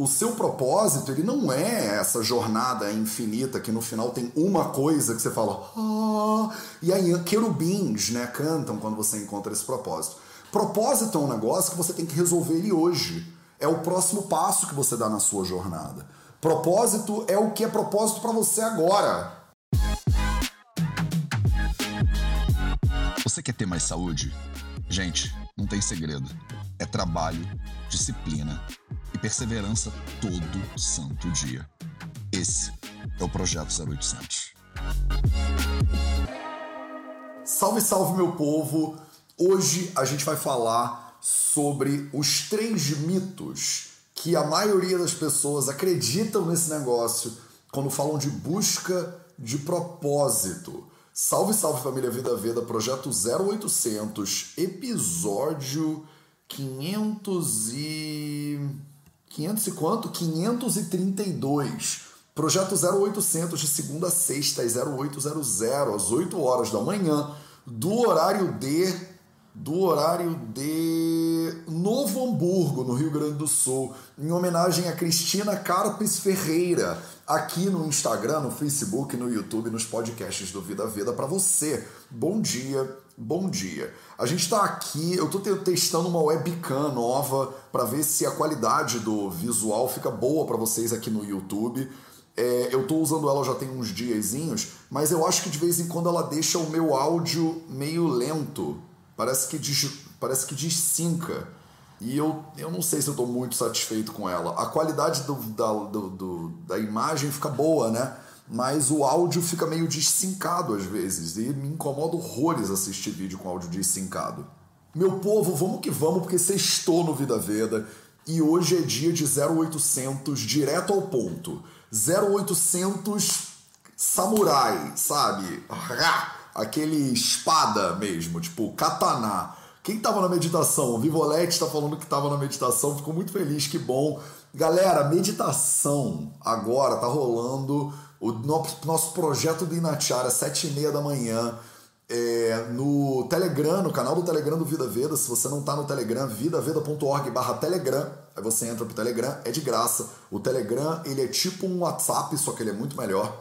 O seu propósito, ele não é essa jornada infinita que no final tem uma coisa que você fala, ah, e aí querubins, né, cantam quando você encontra esse propósito. Propósito é um negócio que você tem que resolver ele hoje. É o próximo passo que você dá na sua jornada. Propósito é o que é propósito para você agora. Você quer ter mais saúde? Gente, não tem segredo. É trabalho, disciplina perseverança todo santo dia. Esse é o Projeto 0800. Salve, salve, meu povo! Hoje a gente vai falar sobre os três mitos que a maioria das pessoas acreditam nesse negócio quando falam de busca de propósito. Salve, salve família Vida Veda, projeto 0800, episódio 500 e 500 e quanto? 532. Projeto 0800 de segunda a sexta às 0800 às 8 horas da manhã, do horário de do horário de Novo Hamburgo, no Rio Grande do Sul, em homenagem a Cristina Carpes Ferreira, aqui no Instagram, no Facebook, no YouTube, nos podcasts do Vida Vida para você. Bom dia, bom dia. A gente está aqui, eu estou testando uma webcam nova para ver se a qualidade do visual fica boa para vocês aqui no YouTube. É, eu estou usando ela já tem uns diazinhos, mas eu acho que de vez em quando ela deixa o meu áudio meio lento. Parece que, des, parece que descinca. E eu, eu não sei se eu estou muito satisfeito com ela. A qualidade do, da, do, do, da imagem fica boa, né? Mas o áudio fica meio desincado às vezes. E me incomoda horrores assistir vídeo com áudio desincado. Meu povo, vamos que vamos, porque sextou no Vida Veda. E hoje é dia de 0800, direto ao ponto. 0800 samurai, sabe? Aquele espada mesmo, tipo katana quem estava na meditação? O Vivolete está falando que estava na meditação, ficou muito feliz, que bom. Galera, meditação agora tá rolando o nosso projeto do Inachara, sete e meia da manhã, é, no Telegram, no canal do Telegram do Vida Veda. Se você não está no Telegram, vidaveda.org barra Telegram, aí você entra pro Telegram, é de graça. O Telegram, ele é tipo um WhatsApp, só que ele é muito melhor.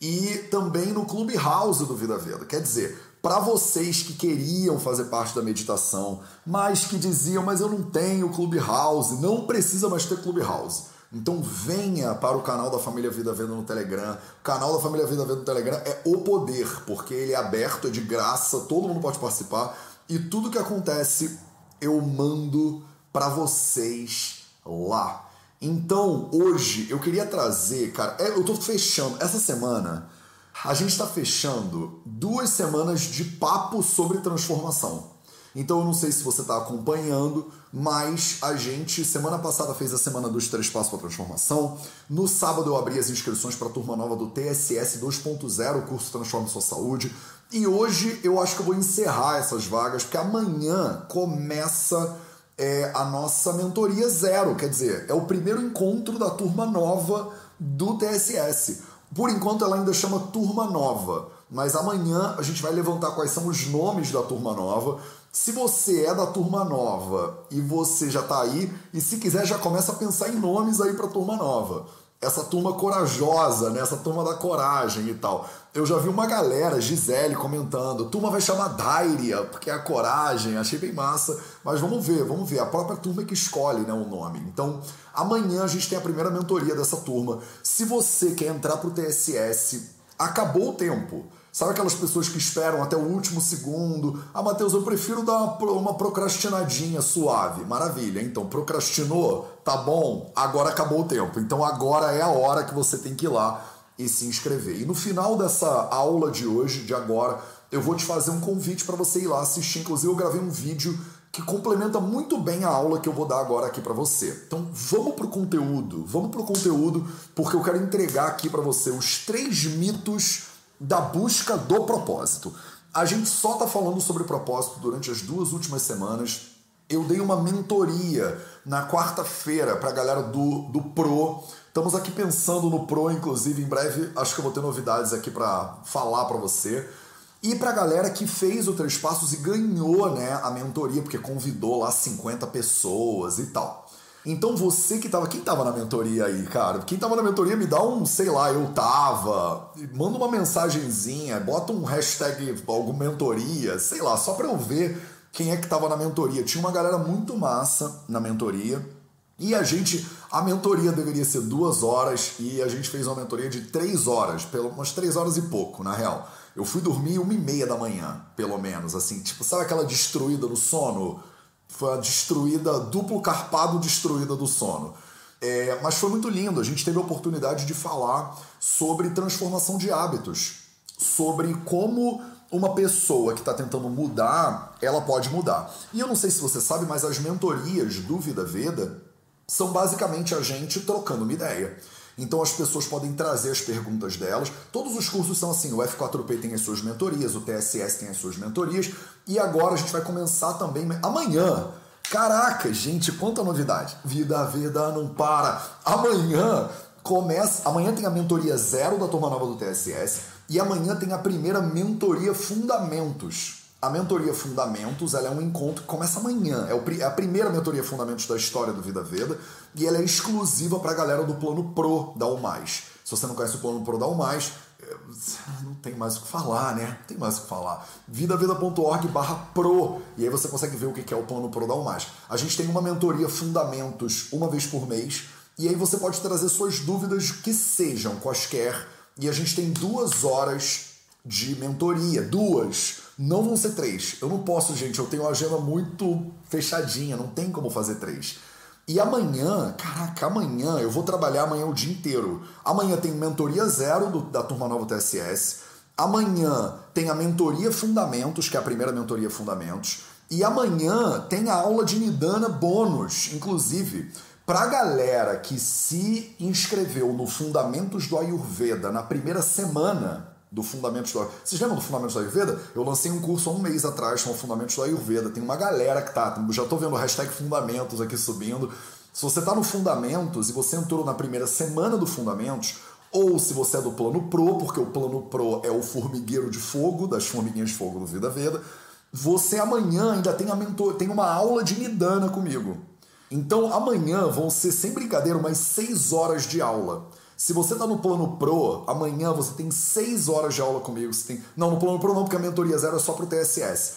E também no Clubhouse do Vida Veda. Quer dizer, para vocês que queriam fazer parte da meditação, mas que diziam, mas eu não tenho Clubhouse, não precisa mais ter Clubhouse. Então venha para o canal da Família Vida Venda no Telegram. O canal da Família Vida Venda no Telegram é o poder, porque ele é aberto, é de graça, todo mundo pode participar e tudo que acontece eu mando para vocês lá. Então, hoje eu queria trazer, cara, é, eu tô fechando essa semana a gente está fechando duas semanas de papo sobre transformação. Então eu não sei se você está acompanhando, mas a gente semana passada fez a semana dos três passos para transformação. No sábado eu abri as inscrições para a turma nova do TSS 2.0, curso Transforma Sua Saúde. E hoje eu acho que eu vou encerrar essas vagas, porque amanhã começa é, a nossa mentoria zero. Quer dizer, é o primeiro encontro da turma nova do TSS. Por enquanto ela ainda chama Turma Nova, mas amanhã a gente vai levantar quais são os nomes da Turma Nova. Se você é da Turma Nova e você já está aí, e se quiser já começa a pensar em nomes aí para Turma Nova essa turma corajosa, né? essa turma da coragem e tal. Eu já vi uma galera, Gisele, comentando: turma vai chamar Dairia, porque é a coragem, achei bem massa. Mas vamos ver, vamos ver. A própria turma é que escolhe né, o nome. Então, amanhã a gente tem a primeira mentoria dessa turma. Se você quer entrar para o TSS, acabou o tempo. Sabe aquelas pessoas que esperam até o último segundo? Ah, Matheus, eu prefiro dar uma procrastinadinha suave. Maravilha. Então, procrastinou? Tá bom, agora acabou o tempo. Então, agora é a hora que você tem que ir lá e se inscrever. E no final dessa aula de hoje, de agora, eu vou te fazer um convite para você ir lá assistir. Inclusive, eu gravei um vídeo que complementa muito bem a aula que eu vou dar agora aqui para você. Então, vamos pro conteúdo. Vamos pro conteúdo, porque eu quero entregar aqui para você os três mitos da busca do propósito. A gente só está falando sobre propósito durante as duas últimas semanas. Eu dei uma mentoria na quarta-feira para a galera do, do Pro. Estamos aqui pensando no Pro, inclusive, em breve acho que eu vou ter novidades aqui para falar para você. E para a galera que fez o Três Passos e ganhou né, a mentoria, porque convidou lá 50 pessoas e tal. Então você que tava. Quem tava na mentoria aí, cara? Quem tava na mentoria me dá um, sei lá, eu tava. Manda uma mensagenzinha, bota um hashtag alguma mentoria, sei lá, só pra eu ver quem é que tava na mentoria. Tinha uma galera muito massa na mentoria. E a gente, a mentoria deveria ser duas horas e a gente fez uma mentoria de três horas, pelo umas três horas e pouco, na real. Eu fui dormir uma e meia da manhã, pelo menos, assim, tipo, sabe aquela destruída do sono? Foi a destruída, duplo carpado destruída do sono. É, mas foi muito lindo, a gente teve a oportunidade de falar sobre transformação de hábitos, sobre como uma pessoa que está tentando mudar, ela pode mudar. E eu não sei se você sabe, mas as mentorias do Vida Veda são basicamente a gente trocando uma ideia. Então as pessoas podem trazer as perguntas delas. Todos os cursos são assim: o F4P tem as suas mentorias, o TSS tem as suas mentorias. E agora a gente vai começar também amanhã. Caraca, gente, quanta novidade! Vida, vida não para. Amanhã começa. Amanhã tem a mentoria zero da turma nova do TSS. E amanhã tem a primeira mentoria Fundamentos. A mentoria Fundamentos ela é um encontro que começa amanhã. É, é a primeira mentoria Fundamentos da história do Vida Veda e ela é exclusiva para a galera do plano Pro da UMais. Se você não conhece o plano Pro da UMais, é, não tem mais o que falar, né? Não tem mais o que falar. vidaveda.org barra pro e aí você consegue ver o que é o plano Pro da UMais. A gente tem uma mentoria Fundamentos uma vez por mês e aí você pode trazer suas dúvidas que sejam quaisquer e a gente tem duas horas de mentoria, duas não vão ser três. Eu não posso, gente. Eu tenho uma agenda muito fechadinha. Não tem como fazer três. E amanhã, caraca, amanhã eu vou trabalhar amanhã o dia inteiro. Amanhã tem mentoria zero do, da turma nova TSS. Amanhã tem a mentoria Fundamentos, que é a primeira mentoria Fundamentos. E amanhã tem a aula de Nidana bônus, inclusive. Pra galera que se inscreveu no Fundamentos do Ayurveda na primeira semana, do Fundamentos do Ayurveda. Vocês lembram do Fundamentos do Ayurveda? Eu lancei um curso há um mês atrás com o Fundamentos do Ayurveda. Tem uma galera que tá, já tô vendo o hashtag Fundamentos aqui subindo. Se você tá no Fundamentos e você entrou na primeira semana do Fundamentos, ou se você é do Plano Pro, porque o Plano Pro é o formigueiro de fogo, das formiguinhas de fogo do Vida Veda, você amanhã ainda tem, a mentor, tem uma aula de Nidana comigo. Então amanhã vão ser, sem brincadeira, umas 6 horas de aula. Se você está no plano Pro, amanhã você tem 6 horas de aula comigo. Você tem... Não, no plano Pro não, porque a mentoria zero é só para o TSS.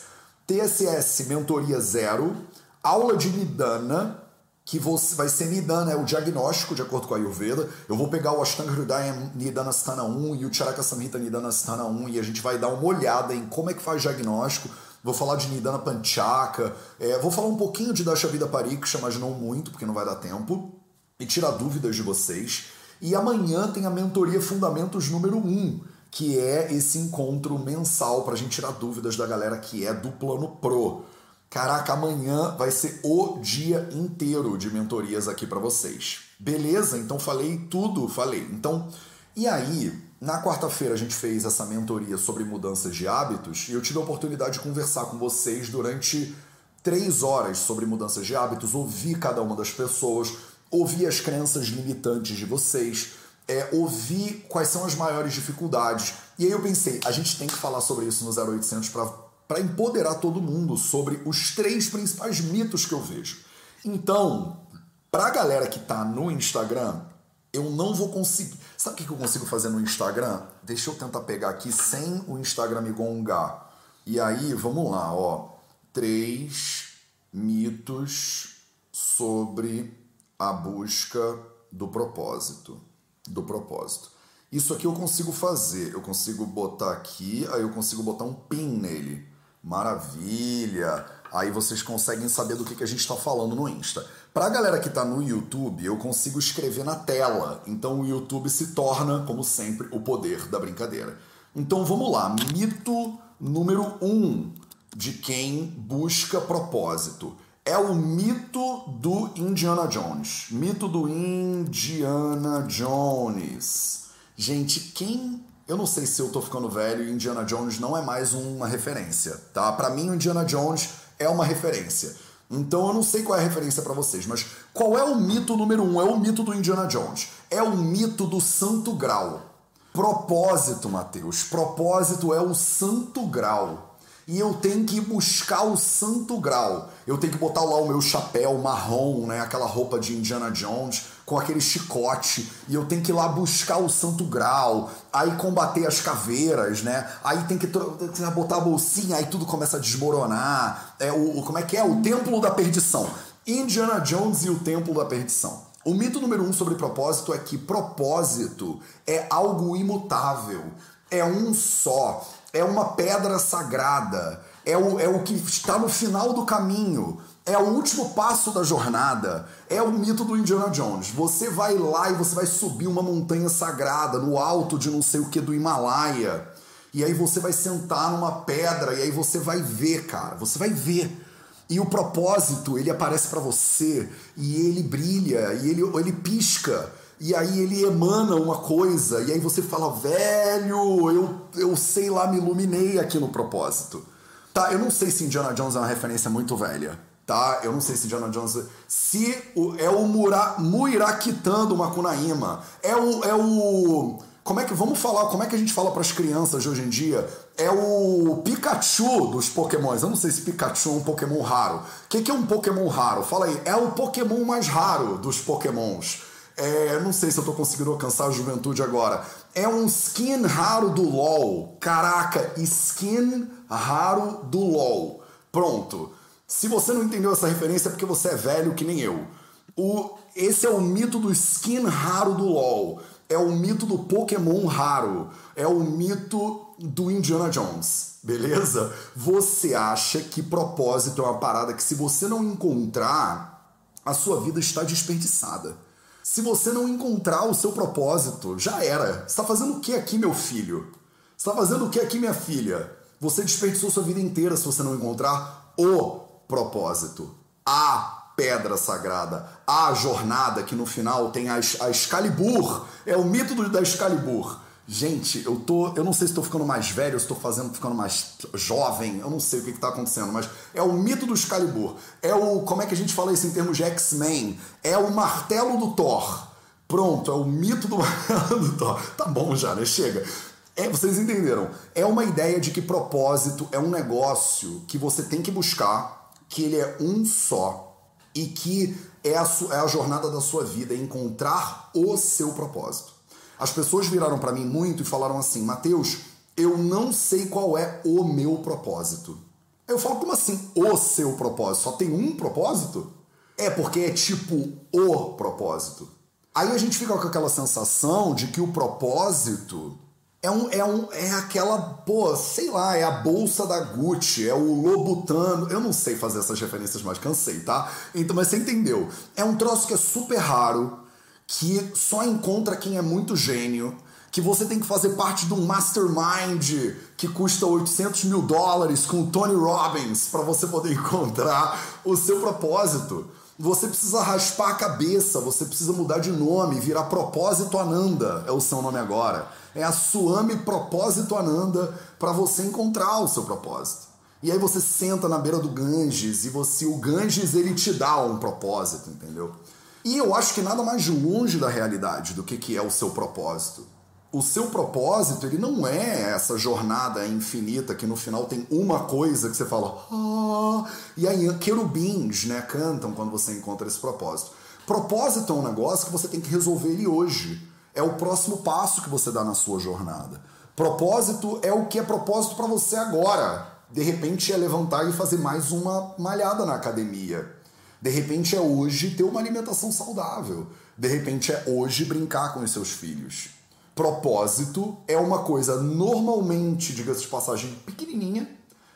TSS, mentoria zero, aula de Nidana, que você, vai ser Nidana, é o diagnóstico de acordo com a Ayurveda. Eu vou pegar o Ashtanga Hridaya Nidana Sthana 1 e o Charaka Samhita Nidana Sthana 1 e a gente vai dar uma olhada em como é que faz diagnóstico. Vou falar de Nidana Panchaka, é, vou falar um pouquinho de Dasha Vida Pariksha, mas não muito, porque não vai dar tempo. E tirar dúvidas de vocês. E amanhã tem a mentoria Fundamentos número 1, que é esse encontro mensal para a gente tirar dúvidas da galera que é do plano Pro. Caraca, amanhã vai ser o dia inteiro de mentorias aqui para vocês. Beleza? Então falei tudo, falei. Então, e aí, na quarta-feira a gente fez essa mentoria sobre mudanças de hábitos e eu tive a oportunidade de conversar com vocês durante três horas sobre mudanças de hábitos, ouvir cada uma das pessoas, ouvir as crenças limitantes de vocês, é, ouvir quais são as maiores dificuldades. E aí eu pensei, a gente tem que falar sobre isso no 0800 para empoderar todo mundo sobre os três principais mitos que eu vejo. Então, para a galera que está no Instagram, eu não vou conseguir. Sabe o que eu consigo fazer no Instagram? Deixa eu tentar pegar aqui sem o Instagram me gongar. E aí, vamos lá, ó. Três mitos sobre a busca do propósito. Do propósito. Isso aqui eu consigo fazer. Eu consigo botar aqui, aí eu consigo botar um pin nele. Maravilha! Aí vocês conseguem saber do que, que a gente está falando no Insta. Para a galera que está no YouTube, eu consigo escrever na tela. Então o YouTube se torna, como sempre, o poder da brincadeira. Então vamos lá. Mito número um de quem busca propósito é o mito do Indiana Jones. Mito do Indiana Jones. Gente, quem. Eu não sei se eu tô ficando velho e Indiana Jones não é mais uma referência, tá? Para mim, o Indiana Jones é uma referência. Então eu não sei qual é a referência para vocês, mas qual é o mito número um? É o mito do Indiana Jones. É o mito do Santo Grau. Propósito, Mateus. Propósito é o Santo Grau. E eu tenho que buscar o santo grau. Eu tenho que botar lá o meu chapéu marrom, né, aquela roupa de Indiana Jones, com aquele chicote, e eu tenho que ir lá buscar o santo grau, aí combater as caveiras, né? Aí tem que botar a bolsinha, aí tudo começa a desmoronar. É o como é que é? O templo da perdição. Indiana Jones e o templo da perdição. O mito número um sobre propósito é que propósito é algo imutável, é um só é uma pedra sagrada, é o, é o que está no final do caminho, é o último passo da jornada, é o mito do Indiana Jones. Você vai lá e você vai subir uma montanha sagrada no alto de não sei o que do Himalaia. E aí você vai sentar numa pedra e aí você vai ver, cara, você vai ver. E o propósito, ele aparece para você e ele brilha e ele, ele pisca e aí ele emana uma coisa, e aí você fala, velho, eu, eu sei lá, me iluminei aqui no propósito. Tá, eu não sei se Indiana Jones é uma referência muito velha, tá? Eu não sei se Indiana Jones. Se o, é o Mura, Muirakitan do Makunaíma, é o. É o como é que vamos falar? Como é que a gente fala para as crianças de hoje em dia? É o Pikachu dos Pokémons. Eu não sei se Pikachu é um Pokémon raro. O que, que é um Pokémon raro? Fala aí. É o Pokémon mais raro dos Pokémons. É, não sei se eu tô conseguindo alcançar a juventude agora. É um skin raro do LoL. Caraca, skin raro do LoL. Pronto. Se você não entendeu essa referência é porque você é velho que nem eu. O, esse é o mito do skin raro do LoL. É o mito do Pokémon raro. É o mito do Indiana Jones. Beleza? Você acha que propósito é uma parada que se você não encontrar, a sua vida está desperdiçada. Se você não encontrar o seu propósito, já era. Você está fazendo o que aqui, meu filho? Você está fazendo o que aqui, minha filha? Você desperdiçou sua vida inteira se você não encontrar o propósito, a pedra sagrada, a jornada que no final tem a, a Excalibur, é o mito da Excalibur. Gente, eu tô. Eu não sei se estou ficando mais velho, se estou fazendo ficando mais jovem, eu não sei o que está acontecendo, mas é o mito do Excalibur. É o. Como é que a gente fala isso em termos de X-Men? É o martelo do Thor. Pronto, é o mito do martelo do Thor. Tá bom já, né? Chega. É, vocês entenderam? É uma ideia de que propósito é um negócio que você tem que buscar, que ele é um só e que é a, é a jornada da sua vida, é encontrar o seu propósito. As pessoas viraram para mim muito e falaram assim: Mateus, eu não sei qual é o meu propósito. Eu falo, como assim o seu propósito? Só tem um propósito? É porque é tipo o propósito. Aí a gente fica com aquela sensação de que o propósito é, um, é, um, é aquela, pô, sei lá, é a bolsa da Gucci, é o Lobutano. Eu não sei fazer essas referências, mas cansei, tá? Então, mas você entendeu. É um troço que é super raro, que só encontra quem é muito gênio, que você tem que fazer parte de um mastermind que custa 800 mil dólares com o Tony Robbins para você poder encontrar o seu propósito. Você precisa raspar a cabeça, você precisa mudar de nome, virar Propósito Ananda é o seu nome agora. É a Suame Propósito Ananda para você encontrar o seu propósito. E aí você senta na beira do Ganges e você o Ganges ele te dá um propósito, entendeu? E eu acho que nada mais longe da realidade do que, que é o seu propósito. O seu propósito, ele não é essa jornada infinita que no final tem uma coisa que você fala, ah, e aí querubins, né, cantam quando você encontra esse propósito. Propósito é um negócio que você tem que resolver ele hoje. É o próximo passo que você dá na sua jornada. Propósito é o que é propósito para você agora. De repente é levantar e fazer mais uma malhada na academia. De repente é hoje ter uma alimentação saudável. De repente é hoje brincar com os seus filhos. Propósito é uma coisa normalmente, diga-se de passagem, pequenininha.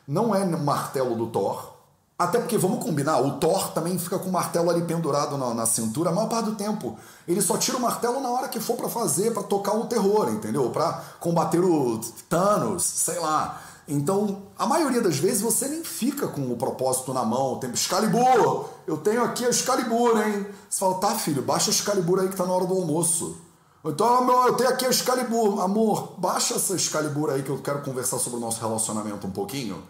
Não é martelo do Thor. Até porque, vamos combinar, o Thor também fica com o martelo ali pendurado na, na cintura a maior parte do tempo. Ele só tira o martelo na hora que for para fazer, para tocar o terror, entendeu? Para combater o Thanos, sei lá. Então, a maioria das vezes você nem fica com o propósito na mão. Tem Excalibur, eu tenho aqui a Excalibur, hein? Você fala, tá, filho, baixa a Excalibur aí que tá na hora do almoço. Então, meu, eu tenho aqui a Excalibur. Amor, baixa essa Excalibur aí que eu quero conversar sobre o nosso relacionamento um pouquinho.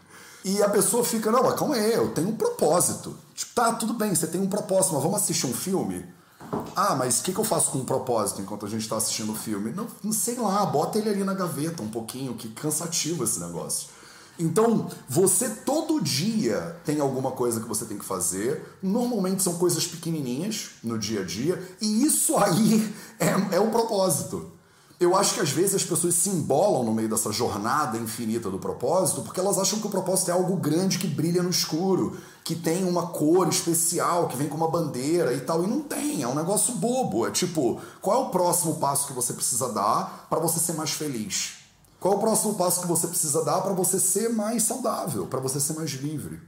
E a pessoa fica, não, mas calma aí, eu tenho um propósito. Tipo, tá, tudo bem, você tem um propósito, mas vamos assistir um filme? Ah, mas o que, que eu faço com um propósito enquanto a gente está assistindo o filme? Não, não sei lá, bota ele ali na gaveta um pouquinho, que cansativo esse negócio. Então, você todo dia tem alguma coisa que você tem que fazer. Normalmente são coisas pequenininhas no dia a dia. E isso aí é, é propósito. Eu acho que às vezes as pessoas se embolam no meio dessa jornada infinita do propósito porque elas acham que o propósito é algo grande que brilha no escuro, que tem uma cor especial, que vem com uma bandeira e tal. E não tem, é um negócio bobo. É tipo, qual é o próximo passo que você precisa dar para você ser mais feliz? Qual é o próximo passo que você precisa dar para você ser mais saudável, para você ser mais livre?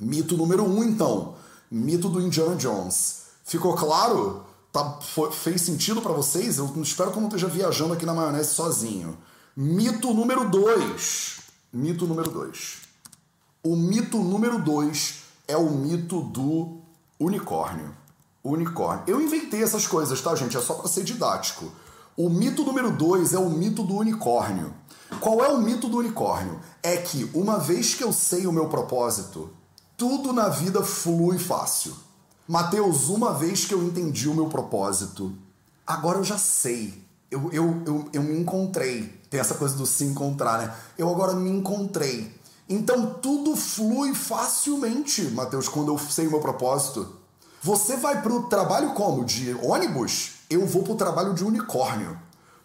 Mito número um, então. Mito do Indiana Jones. Ficou claro? Tá, foi, fez sentido para vocês? Eu espero que eu não esteja viajando aqui na maionese sozinho. Mito número dois. Mito número dois. O mito número dois é o mito do unicórnio. Unicórnio. Eu inventei essas coisas, tá, gente? É só para ser didático. O mito número dois é o mito do unicórnio. Qual é o mito do unicórnio? É que uma vez que eu sei o meu propósito, tudo na vida flui fácil. Mateus, uma vez que eu entendi o meu propósito, agora eu já sei. Eu, eu, eu, eu me encontrei. Tem essa coisa do se encontrar, né? Eu agora me encontrei. Então tudo flui facilmente, Mateus, quando eu sei o meu propósito. Você vai pro trabalho como? De ônibus? Eu vou pro trabalho de unicórnio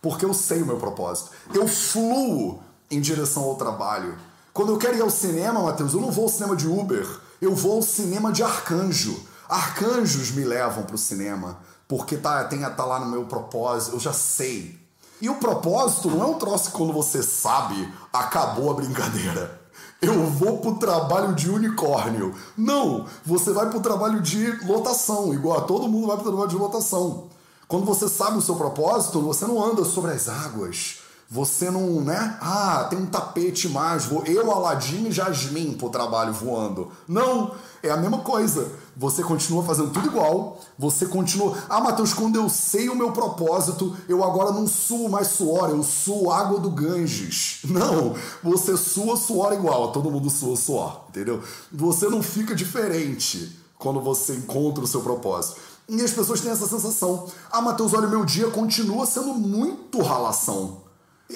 porque eu sei o meu propósito. Eu fluo em direção ao trabalho. Quando eu quero ir ao cinema, Matheus, eu não vou ao cinema de Uber, eu vou ao cinema de arcanjo. Arcanjos me levam para o cinema, porque tá, tem, tá lá no meu propósito, eu já sei. E o propósito não é um troço que quando você sabe, acabou a brincadeira. Eu vou pro trabalho de unicórnio. Não, você vai pro trabalho de lotação, igual todo mundo vai pro trabalho de lotação. Quando você sabe o seu propósito, você não anda sobre as águas. Você não, né? Ah, tem um tapete mágico. Eu, Aladim e Jasmine pro trabalho voando. Não, é a mesma coisa. Você continua fazendo tudo igual. Você continua. Ah, Matheus, quando eu sei o meu propósito, eu agora não suo mais suor, eu suo água do Ganges. Não, você sua suor igual. Todo mundo sua suor, entendeu? Você não fica diferente quando você encontra o seu propósito. E as pessoas têm essa sensação. Ah, Matheus, olha, meu dia continua sendo muito ralação.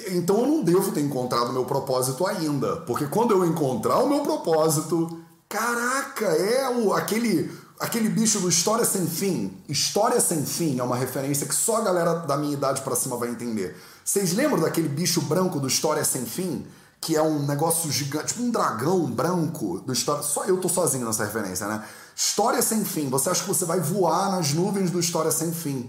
Então eu não devo ter encontrado o meu propósito ainda. Porque quando eu encontrar o meu propósito, caraca, é o, aquele, aquele bicho do História Sem Fim. História Sem Fim é uma referência que só a galera da minha idade para cima vai entender. Vocês lembram daquele bicho branco do História Sem Fim? Que é um negócio gigante, tipo um dragão branco do História. Só eu tô sozinho nessa referência, né? História sem fim. Você acha que você vai voar nas nuvens do História sem fim.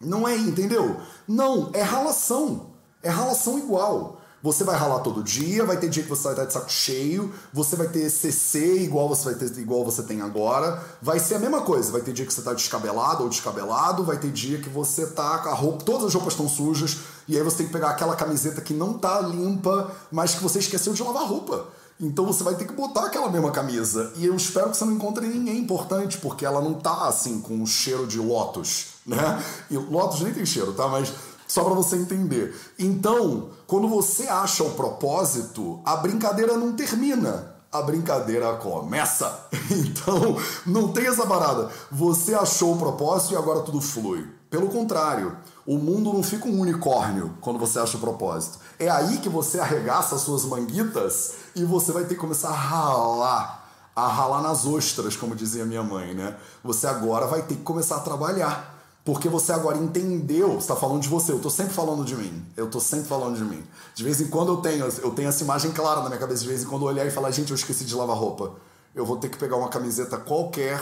Não é, entendeu? Não, é ralação. É ralação igual. Você vai ralar todo dia, vai ter dia que você vai estar de saco cheio, você vai ter CC igual você vai ter igual você tem agora. Vai ser a mesma coisa, vai ter dia que você está descabelado ou descabelado, vai ter dia que você tá com a roupa, todas as roupas estão sujas, e aí você tem que pegar aquela camiseta que não tá limpa, mas que você esqueceu de lavar roupa. Então você vai ter que botar aquela mesma camisa. E eu espero que você não encontre ninguém importante, porque ela não tá assim com o cheiro de Lotus, né? E Lotus nem tem cheiro, tá? Mas só para você entender. Então, quando você acha o propósito, a brincadeira não termina. A brincadeira começa. Então, não tem essa parada. Você achou o propósito e agora tudo flui. Pelo contrário, o mundo não fica um unicórnio quando você acha o propósito. É aí que você arregaça as suas manguitas e você vai ter que começar a ralar, a ralar nas ostras, como dizia minha mãe, né? Você agora vai ter que começar a trabalhar. Porque você agora entendeu, está falando de você, eu estou sempre falando de mim. Eu estou sempre falando de mim. De vez em quando eu tenho, eu tenho essa imagem clara na minha cabeça, de vez em quando eu olhar e falar, gente, eu esqueci de lavar roupa. Eu vou ter que pegar uma camiseta qualquer,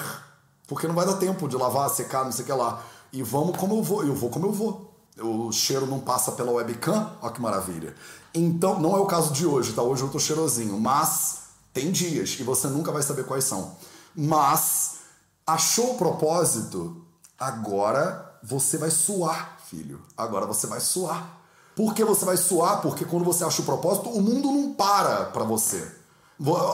porque não vai dar tempo de lavar, secar, não sei o que lá. E vamos como eu vou, eu vou como eu vou. O cheiro não passa pela webcam, olha que maravilha. Então, não é o caso de hoje, tá? Hoje eu tô cheirosinho, mas tem dias e você nunca vai saber quais são. Mas achou o propósito, agora você vai suar, filho. Agora você vai suar. Por que você vai suar? Porque quando você acha o propósito, o mundo não para para você.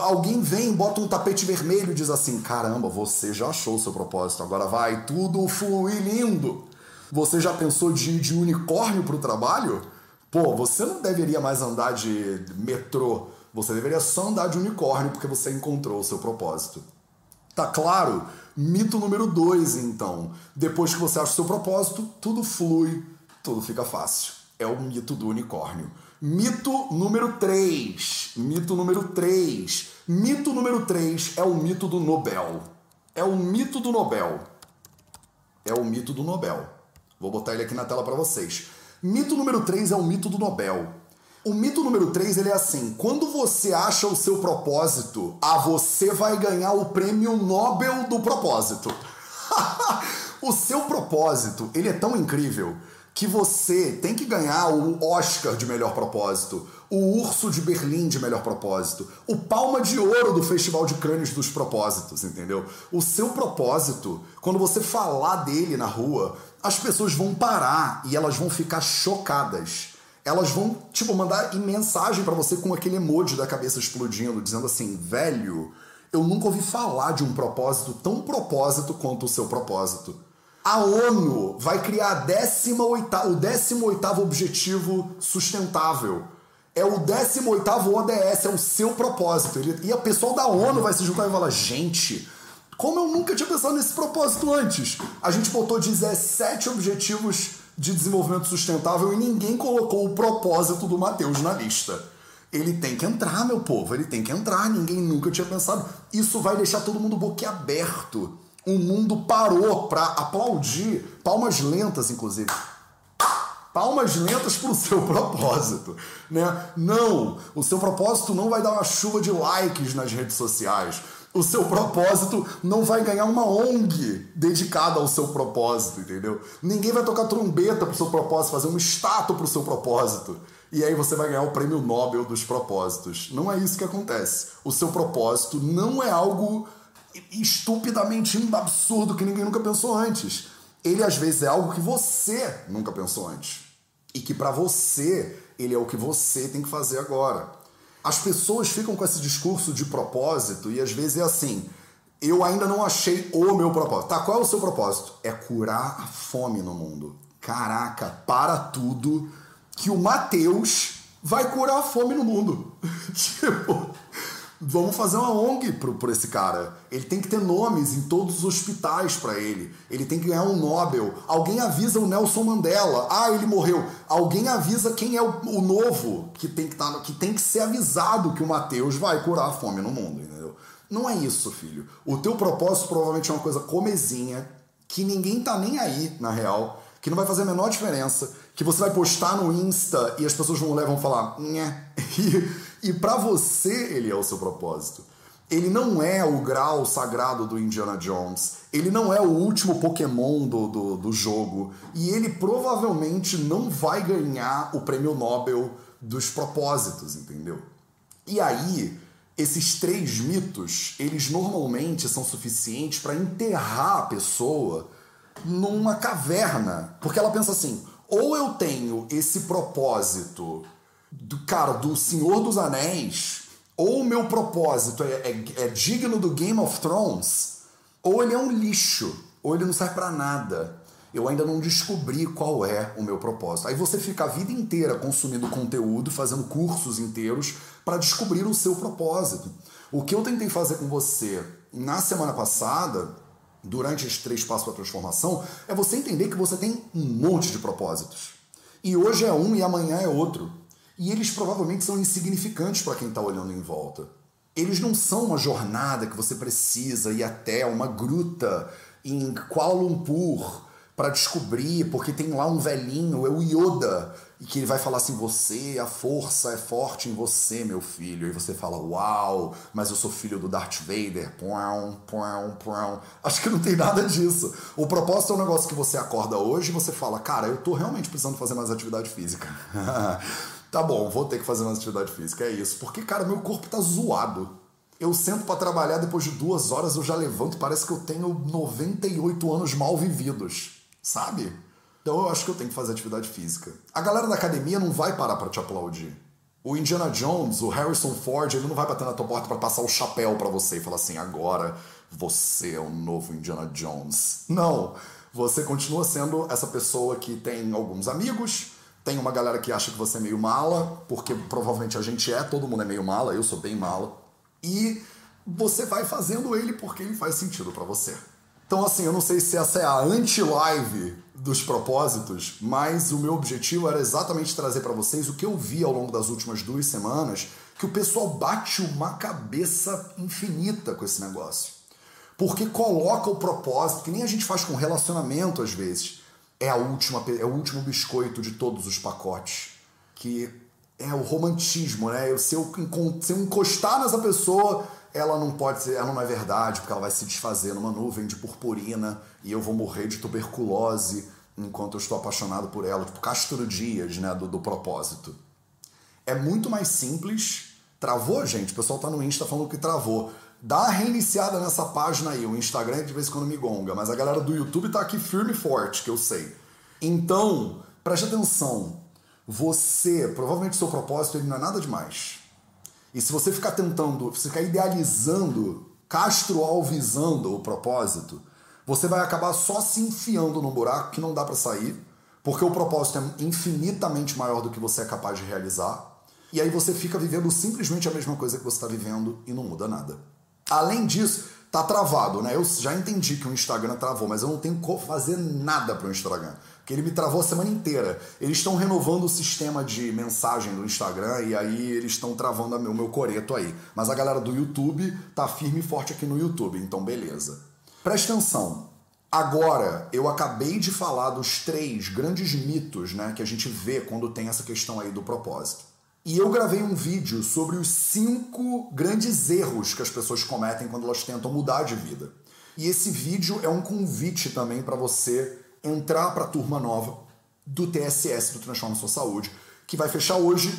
Alguém vem, bota um tapete vermelho e diz assim: caramba, você já achou o seu propósito, agora vai tudo fluir lindo. Você já pensou de ir de unicórnio para o trabalho? Pô, você não deveria mais andar de metrô, você deveria só andar de unicórnio porque você encontrou o seu propósito. Tá claro? Mito número dois, então. Depois que você acha o seu propósito, tudo flui, tudo fica fácil. é o mito do unicórnio. Mito número 3. Mito número 3. Mito número 3 é o mito do Nobel. É o mito do Nobel. É o mito do Nobel. Vou botar ele aqui na tela para vocês. Mito número 3 é o mito do Nobel. O mito número 3 ele é assim: quando você acha o seu propósito, a você vai ganhar o prêmio Nobel do propósito. o seu propósito, ele é tão incrível que você tem que ganhar o Oscar de melhor propósito, o Urso de Berlim de melhor propósito, o Palma de Ouro do Festival de Crânios dos Propósitos, entendeu? O seu propósito, quando você falar dele na rua, as pessoas vão parar e elas vão ficar chocadas. Elas vão, tipo, mandar mensagem para você com aquele emoji da cabeça explodindo, dizendo assim: velho, eu nunca ouvi falar de um propósito tão propósito quanto o seu propósito. A ONU vai criar 18, o 18 objetivo sustentável. É o 18 ODS, é o seu propósito. E a pessoal da ONU vai se juntar e falar: gente, como eu nunca tinha pensado nesse propósito antes? A gente botou 17 objetivos de desenvolvimento sustentável e ninguém colocou o propósito do Matheus na lista. Ele tem que entrar, meu povo, ele tem que entrar. Ninguém nunca tinha pensado. Isso vai deixar todo mundo boquiaberto o mundo parou para aplaudir, palmas lentas, inclusive. Palmas lentas para o seu propósito, né? Não, o seu propósito não vai dar uma chuva de likes nas redes sociais. O seu propósito não vai ganhar uma ONG dedicada ao seu propósito, entendeu? Ninguém vai tocar trombeta pro seu propósito, fazer uma estátua pro seu propósito. E aí você vai ganhar o prêmio Nobel dos propósitos. Não é isso que acontece. O seu propósito não é algo estupidamente absurdo que ninguém nunca pensou antes. Ele às vezes é algo que você nunca pensou antes. E que para você, ele é o que você tem que fazer agora. As pessoas ficam com esse discurso de propósito e às vezes é assim: eu ainda não achei o meu propósito. Tá, qual é o seu propósito? É curar a fome no mundo. Caraca, para tudo que o Mateus vai curar a fome no mundo. tipo, Vamos fazer uma ONG por, por esse cara. Ele tem que ter nomes em todos os hospitais para ele. Ele tem que ganhar um Nobel. Alguém avisa o Nelson Mandela. Ah, ele morreu. Alguém avisa quem é o, novo que tem que, tá, que tem que ser avisado que o Mateus vai curar a fome no mundo, entendeu? Não é isso, filho. O teu propósito provavelmente é uma coisa comezinha, que ninguém tá nem aí, na real, que não vai fazer a menor diferença, que você vai postar no Insta e as pessoas vão levar e vão falar. e para você, ele é o seu propósito. Ele não é o grau sagrado do Indiana Jones. Ele não é o último Pokémon do, do, do jogo. E ele provavelmente não vai ganhar o prêmio Nobel dos propósitos, entendeu? E aí, esses três mitos, eles normalmente são suficientes para enterrar a pessoa numa caverna. Porque ela pensa assim: ou eu tenho esse propósito do cara, do Senhor dos Anéis, ou o meu propósito é, é, é digno do Game of Thrones, ou ele é um lixo, ou ele não serve para nada. Eu ainda não descobri qual é o meu propósito. Aí você fica a vida inteira consumindo conteúdo, fazendo cursos inteiros para descobrir o seu propósito. O que eu tentei fazer com você na semana passada, durante esses três passos para transformação, é você entender que você tem um monte de propósitos. E hoje é um e amanhã é outro. E eles provavelmente são insignificantes para quem está olhando em volta. Eles não são uma jornada que você precisa ir até uma gruta em Kuala Lumpur para descobrir, porque tem lá um velhinho, é o Yoda, e que ele vai falar assim: você, a força é forte em você, meu filho. E você fala: uau, mas eu sou filho do Darth Vader. Pum, pum, pum. Acho que não tem nada disso. O propósito é um negócio que você acorda hoje e você fala: cara, eu tô realmente precisando fazer mais atividade física. Tá bom, vou ter que fazer uma atividade física, é isso. Porque, cara, meu corpo tá zoado. Eu sento para trabalhar, depois de duas horas eu já levanto, parece que eu tenho 98 anos mal vividos, sabe? Então eu acho que eu tenho que fazer atividade física. A galera da academia não vai parar para te aplaudir. O Indiana Jones, o Harrison Ford, ele não vai bater na tua porta para passar o chapéu para você e falar assim: agora você é o novo Indiana Jones. Não. Você continua sendo essa pessoa que tem alguns amigos, tem uma galera que acha que você é meio mala, porque provavelmente a gente é, todo mundo é meio mala, eu sou bem mala. E você vai fazendo ele porque ele faz sentido para você. Então, assim, eu não sei se essa é a anti-live dos propósitos, mas o meu objetivo era exatamente trazer para vocês o que eu vi ao longo das últimas duas semanas, que o pessoal bate uma cabeça infinita com esse negócio. Porque coloca o propósito, que nem a gente faz com relacionamento às vezes, é a última é o último biscoito de todos os pacotes, que é o romantismo, né? Se eu, se eu encostar nessa pessoa, ela não pode ser, ela não é verdade, porque ela vai se desfazer numa nuvem de purpurina e eu vou morrer de tuberculose enquanto eu estou apaixonado por ela, tipo Castro Dias, né, do, do propósito. É muito mais simples. Travou, gente? O pessoal tá no Insta falando que travou. Dá reiniciada nessa página aí. O Instagram de vez em quando me gonga, mas a galera do YouTube tá aqui firme e forte, que eu sei. Então, preste atenção. Você, provavelmente seu propósito ele não é nada demais. E se você ficar tentando, se ficar idealizando, castroalvizando o propósito, você vai acabar só se enfiando num buraco que não dá para sair, porque o propósito é infinitamente maior do que você é capaz de realizar. E aí você fica vivendo simplesmente a mesma coisa que você está vivendo e não muda nada. Além disso, tá travado, né? Eu já entendi que o Instagram travou, mas eu não tenho como fazer nada para o Instagram que ele me travou a semana inteira. Eles estão renovando o sistema de mensagem do Instagram e aí eles estão travando o meu coreto aí. Mas a galera do YouTube tá firme e forte aqui no YouTube, então beleza. Preste atenção. Agora, eu acabei de falar dos três grandes mitos né, que a gente vê quando tem essa questão aí do propósito. E eu gravei um vídeo sobre os cinco grandes erros que as pessoas cometem quando elas tentam mudar de vida. E esse vídeo é um convite também para você entrar para a turma nova do TSS, do Transforma Sua Saúde, que vai fechar hoje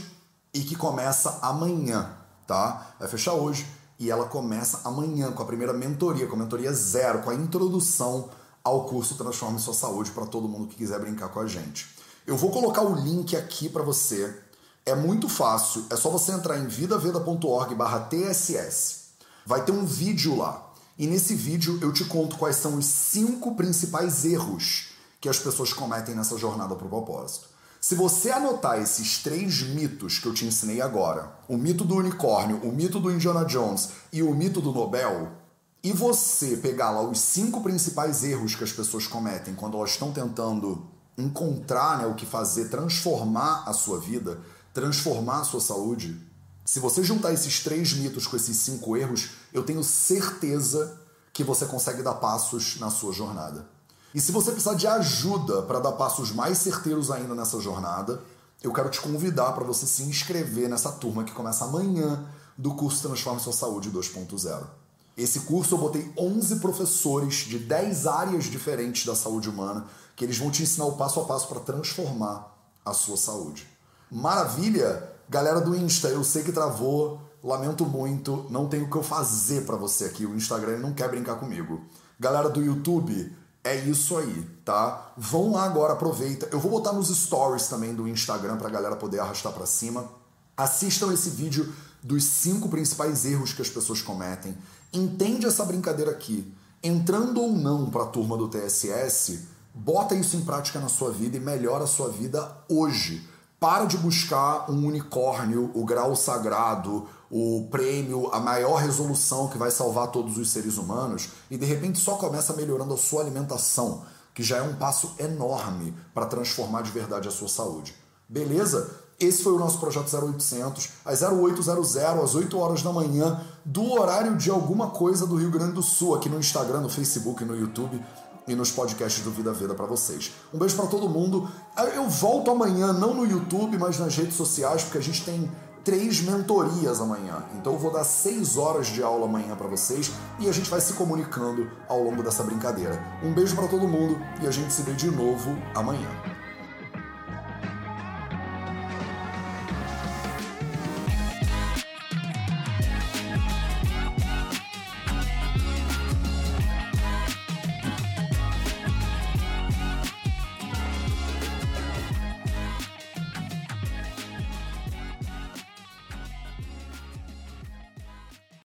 e que começa amanhã, tá? Vai fechar hoje e ela começa amanhã com a primeira mentoria, com a mentoria zero, com a introdução ao curso Transforme Sua Saúde para todo mundo que quiser brincar com a gente. Eu vou colocar o link aqui para você. É muito fácil, é só você entrar em vidaveda.org/tss. Vai ter um vídeo lá. E nesse vídeo eu te conto quais são os cinco principais erros que as pessoas cometem nessa jornada para o propósito. Se você anotar esses três mitos que eu te ensinei agora, o mito do unicórnio, o mito do Indiana Jones e o mito do Nobel, e você pegar lá os cinco principais erros que as pessoas cometem quando elas estão tentando encontrar né, o que fazer, transformar a sua vida, transformar a sua saúde, se você juntar esses três mitos com esses cinco erros, eu tenho certeza que você consegue dar passos na sua jornada. E se você precisar de ajuda para dar passos mais certeiros ainda nessa jornada, eu quero te convidar para você se inscrever nessa turma que começa amanhã do curso Transforme Sua Saúde 2.0. Esse curso eu botei 11 professores de 10 áreas diferentes da saúde humana que eles vão te ensinar o passo a passo para transformar a sua saúde. Maravilha! Galera do Insta, eu sei que travou, lamento muito, não tenho o que eu fazer para você aqui. O Instagram não quer brincar comigo. Galera do YouTube, é isso aí, tá? Vão lá agora, aproveita. Eu vou botar nos stories também do Instagram pra galera poder arrastar para cima. Assistam esse vídeo dos cinco principais erros que as pessoas cometem. Entende essa brincadeira aqui. Entrando ou não para a turma do TSS, bota isso em prática na sua vida e melhora a sua vida hoje. Para de buscar um unicórnio, o grau sagrado, o prêmio, a maior resolução que vai salvar todos os seres humanos e de repente só começa melhorando a sua alimentação, que já é um passo enorme para transformar de verdade a sua saúde. Beleza? Esse foi o nosso projeto 0800, às 0800, às 8 horas da manhã, do horário de alguma coisa do Rio Grande do Sul, aqui no Instagram, no Facebook, no YouTube e nos podcasts do Vida Veda para vocês. Um beijo para todo mundo. Eu volto amanhã, não no YouTube, mas nas redes sociais, porque a gente tem três mentorias amanhã. Então eu vou dar seis horas de aula amanhã para vocês e a gente vai se comunicando ao longo dessa brincadeira. Um beijo para todo mundo e a gente se vê de novo amanhã.